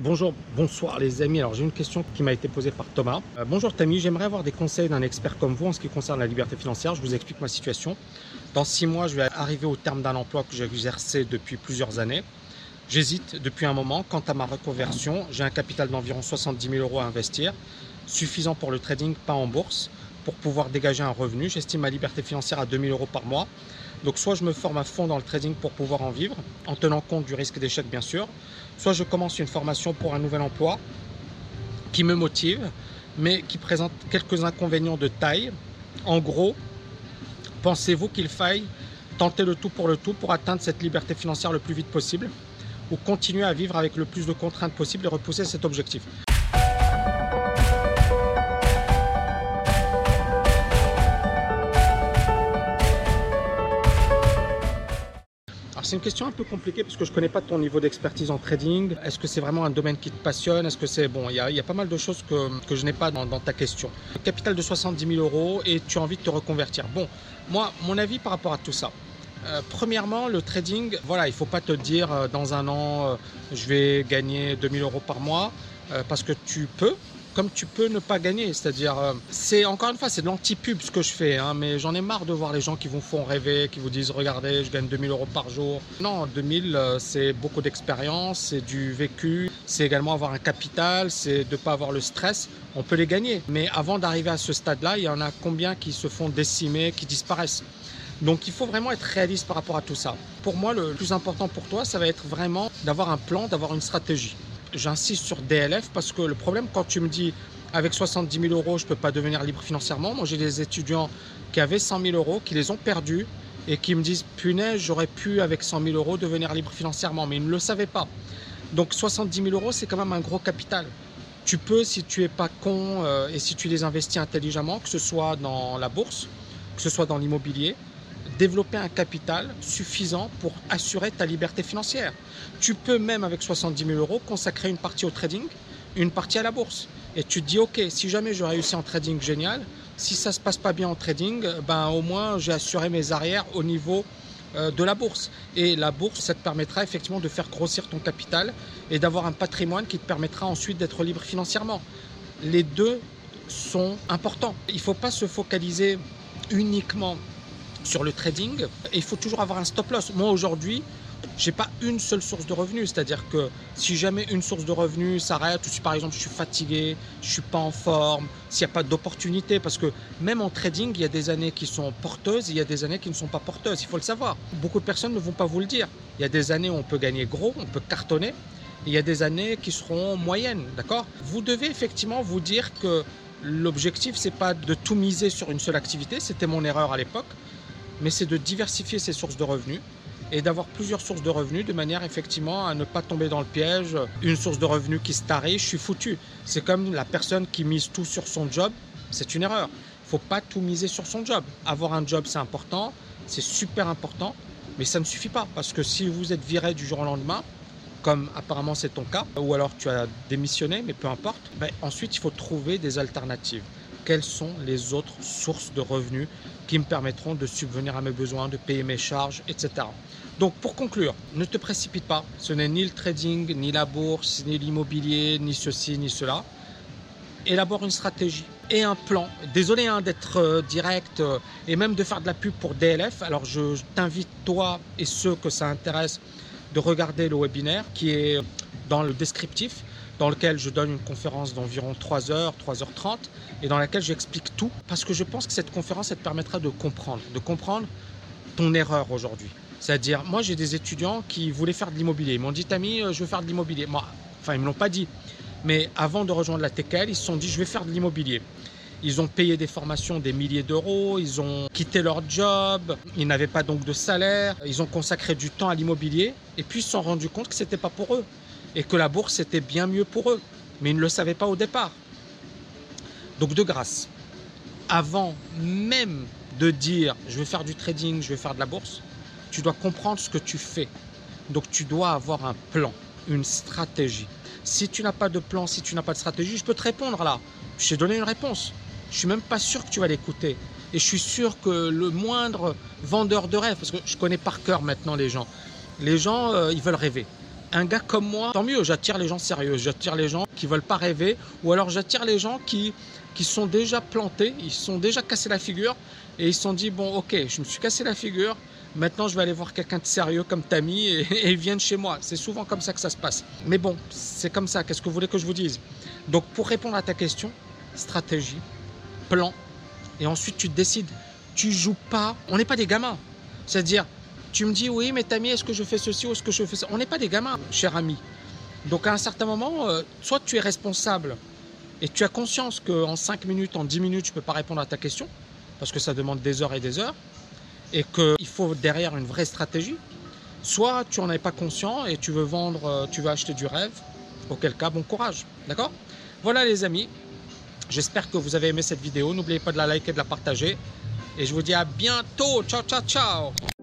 Bonjour, bonsoir les amis. Alors j'ai une question qui m'a été posée par Thomas. Euh, bonjour Tammy, j'aimerais avoir des conseils d'un expert comme vous en ce qui concerne la liberté financière. Je vous explique ma situation. Dans six mois, je vais arriver au terme d'un emploi que j'ai exercé depuis plusieurs années. J'hésite depuis un moment. Quant à ma reconversion, j'ai un capital d'environ 70 000 euros à investir, suffisant pour le trading, pas en bourse, pour pouvoir dégager un revenu. J'estime ma liberté financière à 2 000 euros par mois. Donc soit je me forme à fond dans le trading pour pouvoir en vivre, en tenant compte du risque d'échec bien sûr, soit je commence une formation pour un nouvel emploi qui me motive, mais qui présente quelques inconvénients de taille. En gros, pensez-vous qu'il faille tenter le tout pour le tout pour atteindre cette liberté financière le plus vite possible ou continuer à vivre avec le plus de contraintes possible et repousser cet objectif? C'est une question un peu compliquée parce que je ne connais pas ton niveau d'expertise en trading. Est-ce que c'est vraiment un domaine qui te passionne? Est-ce que c'est bon Il y, a pas mal de choses que, je n'ai pas dans, ta question. Capital de 70 000 euros et tu as envie de te reconvertir. Bon, moi, mon avis par rapport à tout ça. Euh, premièrement, le trading, voilà, il ne faut pas te dire euh, dans un an, euh, je vais gagner 2000 euros par mois, parce que tu peux, comme tu peux ne pas gagner. C'est-à-dire, euh, c'est encore une fois, c'est de l'anti-pub ce que je fais, hein, mais j'en ai marre de voir les gens qui vous font rêver, qui vous disent regardez, je gagne 2000 euros par jour. Non, 2000, euh, c'est beaucoup d'expérience, c'est du vécu, c'est également avoir un capital, c'est de ne pas avoir le stress. On peut les gagner, mais avant d'arriver à ce stade-là, il y en a combien qui se font décimer, qui disparaissent? Donc il faut vraiment être réaliste par rapport à tout ça. Pour moi, le plus important pour toi, ça va être vraiment d'avoir un plan, d'avoir une stratégie j'insiste sur DLF parce que le problème, quand tu me dis avec 70 000 euros, je ne peux pas devenir libre financièrement, moi j'ai des étudiants qui avaient 100 000 euros, qui les ont perdus et qui me disent punaise, j'aurais pu avec 100 000 euros devenir libre financièrement, mais ils ne le savaient pas. Donc 70 000 euros, c'est quand même un gros capital. Tu peux, si tu es pas con euh, et si tu les investis intelligemment, que ce soit dans la bourse, que ce soit dans l'immobilier, développer un capital suffisant pour assurer ta liberté financière. Tu peux même avec 70 000 euros consacrer une partie au trading, une partie à la bourse. Et tu te dis, ok, si jamais je réussis en trading, génial. Si ça ne se passe pas bien en trading, ben au moins j'ai assuré mes arrières au niveau euh, de la bourse. Et la bourse, ça te permettra effectivement de faire grossir ton capital et d'avoir un patrimoine qui te permettra ensuite d'être libre financièrement. Les deux sont importants. Il ne faut pas se focaliser uniquement sur le trading, il faut toujours avoir un stop loss. Moi aujourd'hui, j'ai pas une seule source de revenus, c'est-à-dire que si jamais une source de revenus s'arrête, ou si par exemple je suis fatigué, je suis pas en forme, s'il n'y a pas d'opportunité, parce que même en trading, il y a des années qui sont porteuses, et il y a des années qui ne sont pas porteuses, il faut le savoir. Beaucoup de personnes ne vont pas vous le dire. Il y a des années où on peut gagner gros, on peut cartonner, et il y a des années qui seront moyennes, d'accord? Vous devez effectivement vous dire que l'objectif c'est pas de tout miser sur une seule activité, c'était mon erreur à l'époque mais c'est de diversifier ses sources de revenus et d'avoir plusieurs sources de revenus de manière effectivement à ne pas tomber dans le piège. Une source de revenus qui se tarit, je suis foutu. C'est comme la personne qui mise tout sur son job, c'est une erreur. Il faut pas tout miser sur son job. Avoir un job, c'est important, c'est super important, mais ça ne suffit pas parce que si vous êtes viré du jour au lendemain, comme apparemment c'est ton cas, ou alors tu as démissionné, mais peu importe, ben ensuite il faut trouver des alternatives quelles sont les autres sources de revenus qui me permettront de subvenir à mes besoins, de payer mes charges, etc. Donc pour conclure, ne te précipite pas, ce n'est ni le trading, ni la bourse, ni l'immobilier, ni ceci, ni cela. Élabore une stratégie et un plan. Désolé hein, d'être euh, direct euh, et même de faire de la pub pour DLF. Alors je, je t'invite toi et ceux que ça intéresse de regarder le webinaire qui est dans le descriptif dans lequel je donne une conférence d'environ 3 heures, 3h30, et dans laquelle j'explique tout, parce que je pense que cette conférence, elle te permettra de comprendre, de comprendre ton erreur aujourd'hui. C'est-à-dire, moi j'ai des étudiants qui voulaient faire de l'immobilier. Ils m'ont dit, Tami, euh, je veux faire de l'immobilier. Moi, enfin, ils ne me l'ont pas dit. Mais avant de rejoindre la TKL, ils se sont dit, je vais faire de l'immobilier. Ils ont payé des formations des milliers d'euros, ils ont quitté leur job, ils n'avaient pas donc de salaire, ils ont consacré du temps à l'immobilier et puis ils se sont rendus compte que ce n'était pas pour eux et que la bourse était bien mieux pour eux. Mais ils ne le savaient pas au départ. Donc de grâce, avant même de dire je vais faire du trading, je vais faire de la bourse, tu dois comprendre ce que tu fais. Donc tu dois avoir un plan, une stratégie. Si tu n'as pas de plan, si tu n'as pas de stratégie, je peux te répondre là. Je t'ai donné une réponse. Je suis même pas sûr que tu vas l'écouter. Et je suis sûr que le moindre vendeur de rêve, parce que je connais par cœur maintenant les gens, les gens, euh, ils veulent rêver. Un gars comme moi, tant mieux, j'attire les gens sérieux, j'attire les gens qui veulent pas rêver, ou alors j'attire les gens qui, qui sont déjà plantés, ils sont déjà cassés la figure, et ils se sont dit, bon ok, je me suis cassé la figure, maintenant je vais aller voir quelqu'un de sérieux comme Tammy, et, et ils viennent chez moi. C'est souvent comme ça que ça se passe. Mais bon, c'est comme ça, qu'est-ce que vous voulez que je vous dise? Donc pour répondre à ta question, stratégie, plan, et ensuite tu décides, tu joues pas, on n'est pas des gamins, c'est-à-dire, tu me dis, oui, mais Tammy, est-ce que je fais ceci ou est-ce que je fais ça? On n'est pas des gamins, cher ami. Donc à un certain moment, euh, soit tu es responsable et tu as conscience qu'en 5 minutes, en 10 minutes, je ne peux pas répondre à ta question, parce que ça demande des heures et des heures, et qu'il faut derrière une vraie stratégie, soit tu n'en es pas conscient et tu veux vendre, euh, tu veux acheter du rêve, auquel cas, bon courage. D'accord? Voilà les amis, j'espère que vous avez aimé cette vidéo. N'oubliez pas de la liker de la partager. Et je vous dis à bientôt. Ciao, ciao, ciao